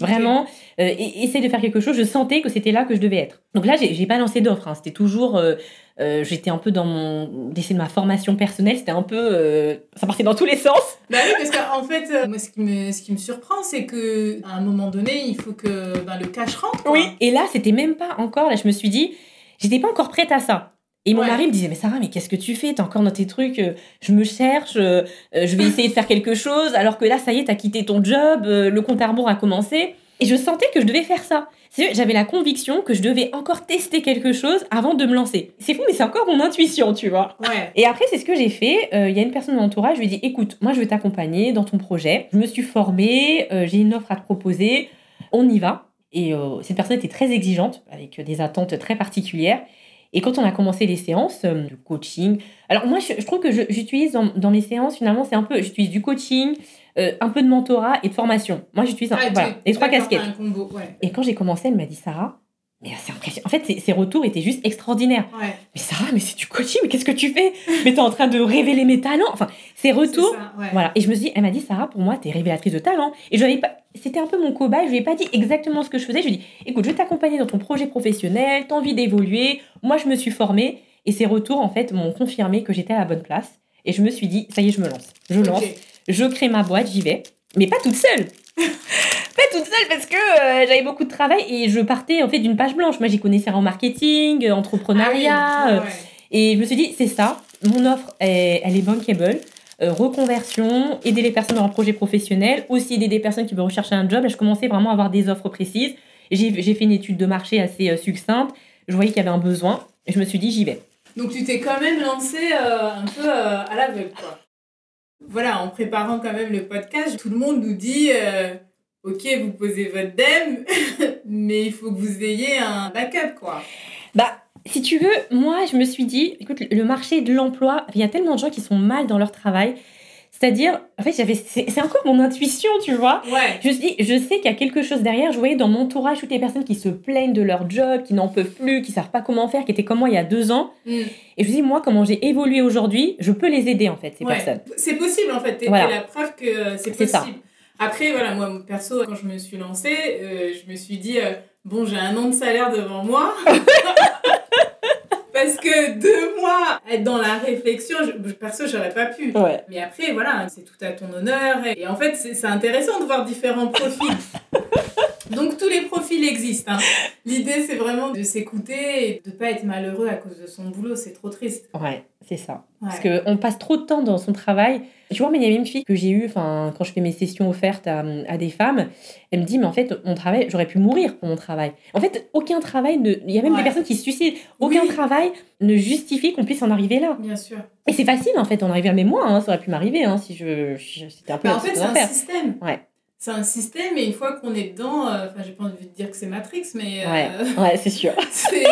Vraiment, euh, essayer de faire quelque chose. Je sentais que c'était là que je devais être. Donc là, j'ai pas lancé d'offre. Hein. C'était toujours, euh, euh, j'étais un peu dans mon d'essayer de ma formation personnelle. C'était un peu, ça partait dans tous les sens. Bah oui, parce qu'en fait, moi, ce qui me, ce qui me surprend, c'est que à un moment donné, il faut que ben, le cash rentre. Oui. Et là, c'était même pas encore. Là, je me suis dit, j'étais pas encore prête à ça. Et mon mari me disait, mais Sarah, mais qu'est-ce que tu fais? T'es encore dans tes trucs, je me cherche, je vais essayer de faire quelque chose, alors que là, ça y est, t'as quitté ton job, le compte à rebours a commencé. Et je sentais que je devais faire ça. J'avais la conviction que je devais encore tester quelque chose avant de me lancer. C'est fou, mais c'est encore mon intuition, tu vois. Et après, c'est ce que j'ai fait. Il y a une personne de mon entourage, je lui ai dit, écoute, moi, je vais t'accompagner dans ton projet. Je me suis formée, j'ai une offre à te proposer, on y va. Et cette personne était très exigeante, avec des attentes très particulières. Et quand on a commencé les séances euh, de coaching, alors moi je, trouve que j'utilise dans, dans, mes séances finalement c'est un peu, j'utilise du coaching, euh, un peu de mentorat et de formation. Moi j'utilise voilà, les trois casquettes. Et quand j'ai commencé, elle m'a dit Sarah, mais c'est impressionnant. En fait, ses, retours étaient juste extraordinaires. Mais Sarah, mais c'est du coaching, mais qu'est-ce que tu fais? Mais t'es en train de révéler mes talents. Enfin, ses retours. Voilà. Et je me suis dit, elle m'a dit, Sarah, pour moi, t'es révélatrice de talent. Et je pas. C'était un peu mon cobaye. Je lui ai pas dit exactement ce que je faisais. Je lui ai dit, écoute, je vais t'accompagner dans ton projet professionnel. T'as envie d'évoluer. Moi, je me suis formée. Et ses retours, en fait, m'ont confirmé que j'étais à la bonne place. Et je me suis dit, ça y est, je me lance. Je lance. Je crée ma boîte, j'y vais. Mais pas toute seule. toute seule parce que euh, j'avais beaucoup de travail et je partais en fait d'une page blanche. Moi, j'y connaissais en marketing, euh, entrepreneuriat. Ah euh, et je me suis dit, c'est ça, mon offre, elle est bankable. reconversion, aider les personnes dans leur projet professionnel, aussi aider des personnes qui veulent rechercher un job. Et je commençais vraiment à avoir des offres précises. J'ai fait une étude de marché assez succincte. Je voyais qu'il y avait un besoin. Et je me suis dit, j'y vais. Donc tu t'es quand même lancé un peu à l'aveugle, quoi. Voilà, en préparant quand même le podcast, tout le monde nous dit ok, vous posez votre DEM, mais il faut que vous ayez un backup, quoi. Bah, si tu veux, moi, je me suis dit, écoute, le marché de l'emploi, il y a tellement de gens qui sont mal dans leur travail. C'est-à-dire, en fait, j'avais, c'est encore mon intuition, tu vois. Ouais. Je dit, je sais qu'il y a quelque chose derrière. Je voyais dans mon entourage toutes les personnes qui se plaignent de leur job, qui n'en peuvent plus, qui savent pas comment faire, qui étaient comme moi il y a deux ans. Mm. Et je me dit, moi, comment j'ai évolué aujourd'hui, je peux les aider, en fait, ces personnes. C'est possible, en fait. T'es la preuve que c'est possible. Ça. Après, voilà, moi, perso, quand je me suis lancée, euh, je me suis dit, euh, bon, j'ai un an de salaire devant moi. Parce que deux mois être dans la réflexion, je, perso, j'aurais pas pu. Ouais. Mais après, voilà, c'est tout à ton honneur. Et, en fait, c'est intéressant de voir différents profils. Donc tous les profils existent. Hein. L'idée, c'est vraiment de s'écouter et de pas être malheureux à cause de son boulot. C'est trop triste. Ouais, c'est ça. Parce qu'on passe trop de temps dans son travail. Tu vois, mais il y avait une fille que j'ai eue quand je fais mes sessions offertes à, à, des femmes. Elle me dit, mais en fait, mon travail, j'aurais pu mourir pour mon travail. En fait, aucun travail ne. Il y a même des personnes qui se suicident. Aucun travail ne justifie qu'on puisse en arriver là. Bien sûr. Et c'est facile, en fait, en arriver à. Mais moi, hein, ça aurait pu m'arriver hein, si je. C'était un peu. en fait, c'est un système. Ouais c'est un système et une fois qu'on est dedans, euh, enfin j'ai pas envie de dire que c'est Matrix, mais euh, ouais, ouais c'est sûr.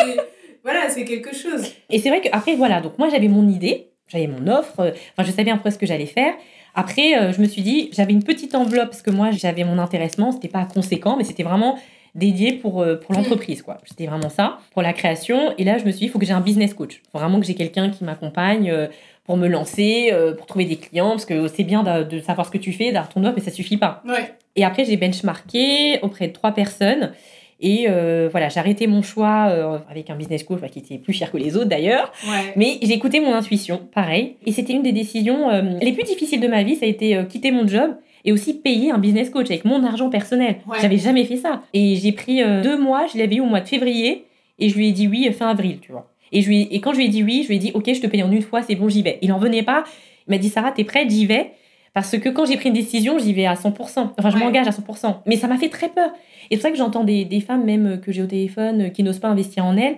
voilà, c'est quelque chose. Et c'est vrai qu'après voilà, donc moi j'avais mon idée, j'avais mon offre, euh, enfin je savais un peu ce que j'allais faire. Après, je me suis dit, j'avais une petite enveloppe parce que moi j'avais mon intéressement, c'était pas conséquent, mais c'était vraiment dédié pour, pour l'entreprise quoi. C'était vraiment ça pour la création. Et là je me suis dit, il faut que j'ai un business coach, faut vraiment que j'ai quelqu'un qui m'accompagne pour me lancer, euh, pour trouver des clients, parce que c'est bien de, savoir ce que tu fais, d'avoir ton offre, mais ça suffit pas. Ouais. Et après, j'ai benchmarké auprès de trois personnes. Et euh, voilà, j'ai arrêté mon choix euh, avec un business coach qui était plus cher que les autres d'ailleurs. Ouais. Mais j'ai écouté mon intuition, pareil. Et c'était une des décisions les plus difficiles de ma vie. Ça a été quitter mon job et aussi payer un business coach avec mon argent personnel. J'avais jamais fait ça. Et j'ai pris deux mois, je l'avais eu au mois de février. Et je lui ai dit oui fin avril, tu vois. Et, je lui, et quand je lui ai dit oui, je lui ai dit ok, je te paye en une fois, c'est bon, j'y vais. Il n'en venait pas. Il m'a dit Sarah, t'es prête, j'y vais. Parce que quand j'ai pris une décision, j'y vais à 100%. Enfin, je m'engage à 100%. Mais ça m'a fait très peur. Et c'est pour ça que j'entends des, des, femmes, même que j'ai au téléphone, qui n'osent pas investir en elles.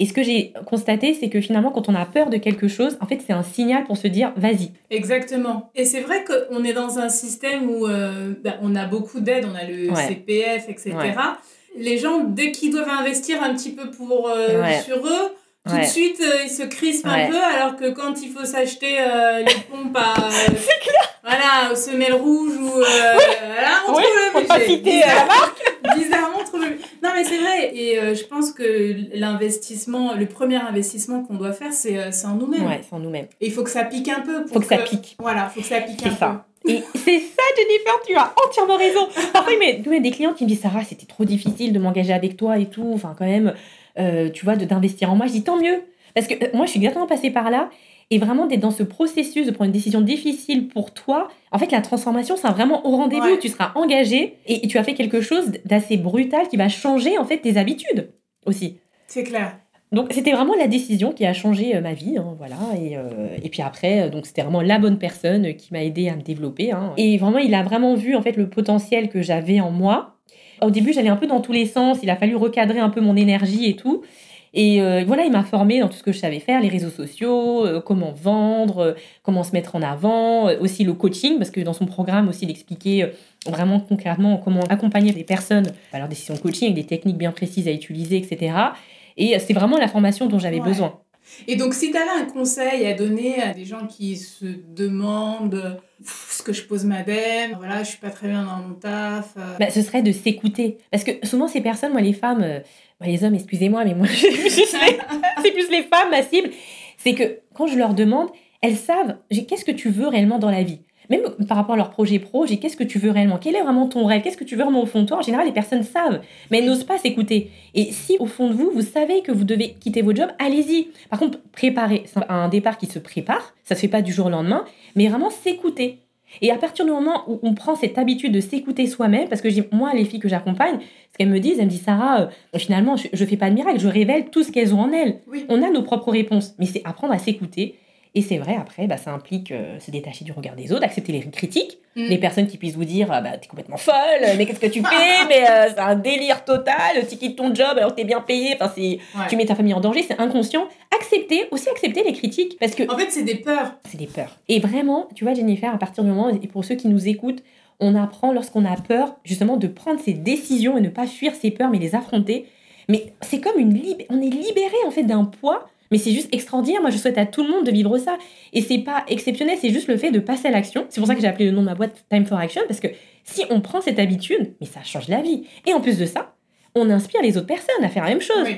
Et ce que j'ai constaté, c'est que finalement, quand on a peur de quelque chose, en fait, c'est un signal pour se dire vas-y. Exactement. Et c'est vrai qu'on est dans un système où euh, bah, on a beaucoup d'aides, on a le CPF, etc. Les gens, dès qu'ils doivent investir un petit peu pour, euh, sur eux, tout de suite, euh, il se crispe un peu, alors que quand il faut s'acheter euh, les pompes à. Euh, voilà, aux semelles rouges ou. voilà, on trouve le budget. la marque. Bizarrement, on trouve le Non, mais c'est vrai. Et je pense que l'investissement, le premier investissement qu'on doit faire, c'est en nous-mêmes. Ouais, c'est en nous-mêmes. Et il faut que ça pique un peu. Pour faut que, ça pique. Voilà, faut que ça pique un ça. peu. Et c'est ça, Jennifer, tu as entièrement raison. Parfois, il y a des clients qui me disent Sarah, c'était trop difficile de m'engager avec toi et tout. Enfin, quand même, euh, tu vois, d'investir en moi. Je dis tant mieux. Parce que euh, moi, je suis exactement passée par là. Et vraiment d'être dans ce processus de prendre une décision difficile pour toi, en fait, la transformation sera vraiment au rendez-vous. Tu seras engagé et tu as fait quelque chose d'assez brutal qui va changer, en fait, tes habitudes aussi. C'est clair. Donc c'était vraiment la décision qui a changé euh, ma vie, hein, voilà. Et, et, puis après, donc c'était vraiment la bonne personne qui m'a aidé à me développer. Hein. Et vraiment, il a vraiment vu en fait le potentiel que j'avais en moi au début, j'allais un peu dans tous les sens. Il a fallu recadrer un peu mon énergie et tout. Et euh, voilà, il m'a formé dans tout ce que je savais faire, les réseaux sociaux, euh, comment vendre, euh, comment se mettre en avant, aussi le coaching, parce que dans son programme aussi, il expliquait vraiment concrètement comment accompagner des personnes à leur décision de coaching avec des techniques bien précises à utiliser, etc. Et c'est vraiment la formation dont j'avais besoin. Et donc, si tu avais un conseil à donner à des gens qui se demandent ce que je pose ma dème, voilà, je suis pas très bien dans mon taf. Euh. Bah, ce serait de s'écouter. Parce que souvent, ces personnes, moi, les femmes, euh, bah, les hommes, excusez-moi, mais moi, c'est plus les femmes, ma cible, c'est que quand je leur demande, elles savent qu'est-ce que tu veux réellement dans la vie? Même par rapport à leur projet pro, j'ai qu'est-ce que tu veux réellement? Quel est vraiment ton rêve? Qu'est-ce que tu veux vraiment au fond de toi? En général, les personnes savent, mais elles n'osent pas s'écouter. Et si au fond de vous, vous savez que vous devez quitter votre job, allez-y. Par contre, préparez. Un départ qui se prépare, ça se fait pas du jour au lendemain, mais vraiment s'écouter. Et à partir du moment où on prend cette habitude de s'écouter soi-même, parce que moi, les filles que j'accompagne, ce qu'elles me disent, elles me disent Sarah, euh, finalement, je, ne fais pas de miracle, je révèle tout ce qu'elles ont en elles. On a nos propres réponses, mais c'est apprendre à s'écouter et c'est vrai, après, bah, ça implique euh, se détacher du regard des autres, accepter les critiques, mm. les personnes qui puissent vous dire ah, bah, T'es complètement folle, mais qu'est-ce que tu fais? Mais euh, c'est un délire total, tu quittes ton job alors que t'es bien payé, enfin, tu mets ta famille en danger, c'est inconscient. Accepter, aussi accepter les critiques. Parce que. En fait, c'est des peurs. C'est des peurs. Et vraiment, tu vois, Jennifer, à partir du moment, et pour ceux qui nous écoutent, on apprend lorsqu'on a peur, justement, de prendre ses décisions et ne pas fuir ses peurs, mais les affronter. Mais c'est comme une. Lib... On est libéré, en fait, d'un poids mais c'est juste extraordinaire. Moi, je souhaite à tout le monde de vivre ça. Et c'est pas exceptionnel, c'est juste le fait de passer à l'action. C'est pour ça que j'ai appelé le nom de ma boîte Time for Action, parce que si on prend cette habitude, mais ça change la vie. Et en plus de ça, on inspire les autres personnes à faire la même chose.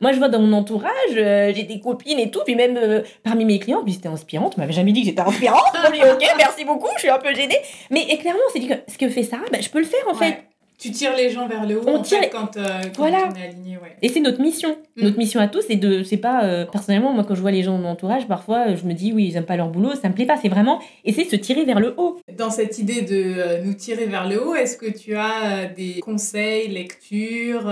Moi, je vois dans mon entourage, euh, j'ai des copines et tout, puis même euh, parmi mes clients, puis c'était inspirante, on m'avait jamais dit que j'étais inspirante. dit, ok, merci beaucoup, je suis un peu gênée. Mais clairement, c'est dit que ce que fait Sarah, bah, je peux le faire en fait. Tu tires les gens vers le haut On en tire- fait, quand, euh, quand Voilà. on est aligné. Ouais. Et c'est notre mission. Mm. Notre mission à tous, c'est de, c'est pas, euh, personnellement, moi, quand je vois les gens de mon entourage, parfois, euh, je me dis, oui, ils aiment pas leur boulot, ça me plaît pas. C'est vraiment essayer de se tirer vers le haut. Dans cette idée de euh, nous tirer vers le haut, est-ce que tu as des conseils, lectures,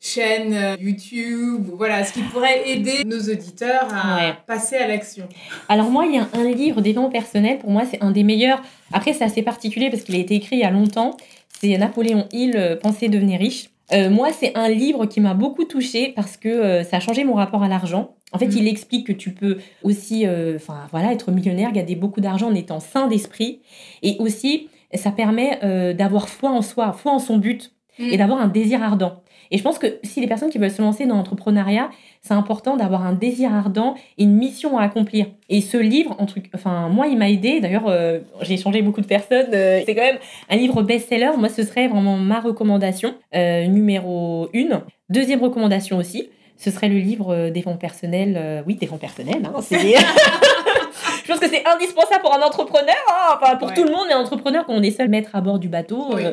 chaînes euh, YouTube, voilà, ce qui pourrait aider nos auditeurs à Ouais. passer à l'action? Alors moi, il y a un livre développement personnel, pour moi, c'est un des meilleurs. Après, c'est assez particulier parce qu'il a été écrit il y a longtemps. C'est Napoléon Hill, euh, Penser devenir riche. Euh, moi, c'est un livre qui m'a beaucoup touchée parce que euh, ça a changé mon rapport à l'argent. En fait, Mhm. il explique que tu peux aussi, euh, voilà, être millionnaire, garder beaucoup d'argent en étant sain d'esprit, et aussi ça permet d'avoir foi en soi, foi en son but, Mhm. et d'avoir un désir ardent. Et je pense que si les personnes qui veulent se lancer dans l'entrepreneuriat, c'est important d'avoir un désir ardent et une mission à accomplir. Et ce livre, en truc, enfin moi, il m'a aidé. D'ailleurs, euh, j'ai échangé beaucoup de personnes. euh, c'est quand même un livre best-seller. Moi, ce serait vraiment ma recommandation euh, numéro une. Deuxième recommandation aussi, ce serait le livre des fonds personnels. oui, des fonds personnels. hein, c'est Je pense que c'est indispensable pour un entrepreneur, hein, enfin pour Ouais. tout le monde, mais un entrepreneur, quand on est seul maître à bord du bateau, Oui. euh,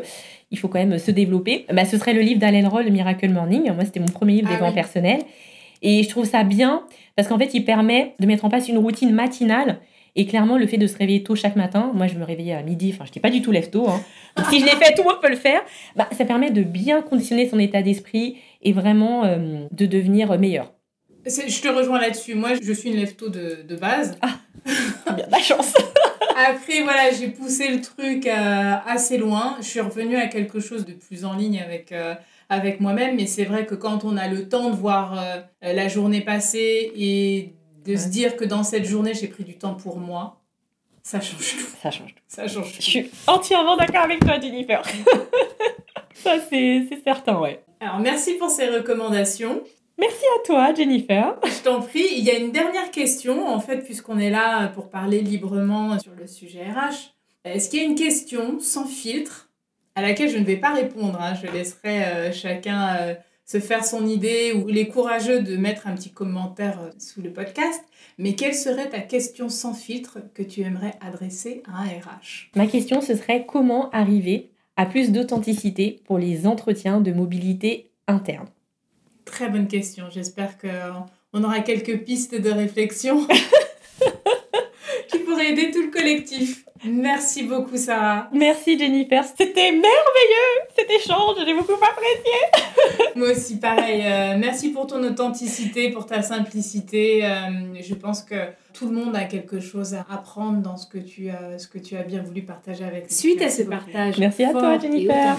il faut quand même se développer. Bah, ce serait le livre d'Alain Roll, Miracle Morning. Moi, c'était mon premier livre Ah des vents oui. personnels. Et je trouve ça bien parce qu'en fait, il permet de mettre en place une routine matinale. Et clairement, le fait de se réveiller tôt chaque matin, moi je me réveillais à midi, enfin je n'étais pas du tout lève tôt. hein. Donc, si je l'ai fait, tout le monde peut le faire. Bah, ça permet de bien conditionner son état d'esprit et vraiment euh, de devenir meilleur. Je te rejoins là-dessus. Moi, je suis une lève-tôt de, de base. Bien, la chance. Après, voilà, j'ai poussé le truc euh, assez loin. Je suis revenue à quelque chose de plus en ligne avec, euh, avec moi-même. Mais c'est vrai que quand on a le temps de voir euh, la journée passer et de se dire que dans cette journée, j'ai pris du temps pour moi, ça change tout. Ça change tout. Ça change Je tout. suis entièrement d'accord avec toi, Jennifer. ça, c'est c'est certain, ouais. Alors, merci pour ces recommandations. Merci à toi, Jennifer. Je t'en prie. Il y a une dernière question, en fait, puisqu'on est là pour parler librement sur le sujet RH. Est-ce qu'il y a une question sans filtre à laquelle je ne vais pas répondre hein? Je laisserai euh, chacun euh, se faire son idée ou les courageux de mettre un petit commentaire euh, sous le podcast. Mais quelle serait ta question sans filtre que tu aimerais adresser à un RH Ma question, ce serait comment arriver à plus d'authenticité pour les entretiens de mobilité interne? Très bonne question. J'espère qu'on aura quelques pistes de réflexion qui pourraient aider tout le collectif. Merci beaucoup, Sarah. Merci Jennifer, c'était merveilleux cet échange, j'ai beaucoup apprécié. Moi aussi, pareil. Euh, merci pour ton authenticité, pour ta simplicité. Euh, je pense que tout le monde a quelque chose à apprendre dans ce que tu as, ce que tu as bien voulu partager avec nous. Suite à ce partage Merci à fort toi, Jennifer.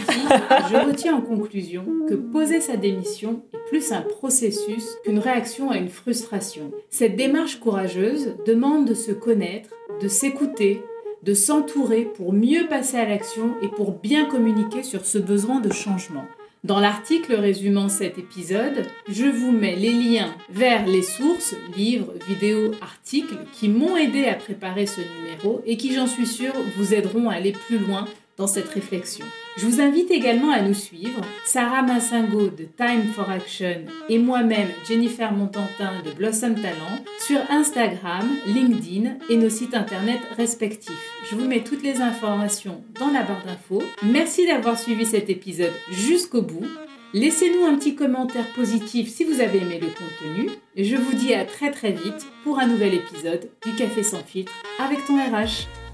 je retiens en conclusion que poser sa démission est plus un processus qu'une réaction à une frustration. Cette démarche courageuse demande de se connaître, de s'écouter, de s'entourer pour mieux passer à l'action et pour bien communiquer sur ce besoin de changement. Dans l'article résumant cet épisode, je vous mets les liens vers les sources, livres, vidéos, articles qui m'ont aidé à préparer ce numéro et qui, j'en suis sûre, vous aideront à aller plus loin dans cette réflexion. Je vous invite également à nous suivre, Sarah Massingo de Time for Action et moi-même Jennifer Montantin de Blossom Talent sur Instagram, LinkedIn et nos sites internet respectifs. Je vous mets toutes les informations dans la barre d'infos. Merci d'avoir suivi cet épisode jusqu'au bout. Laissez-nous un petit commentaire positif si vous avez aimé le contenu. Je vous dis à très très vite pour un nouvel épisode du Café sans filtre avec ton RH.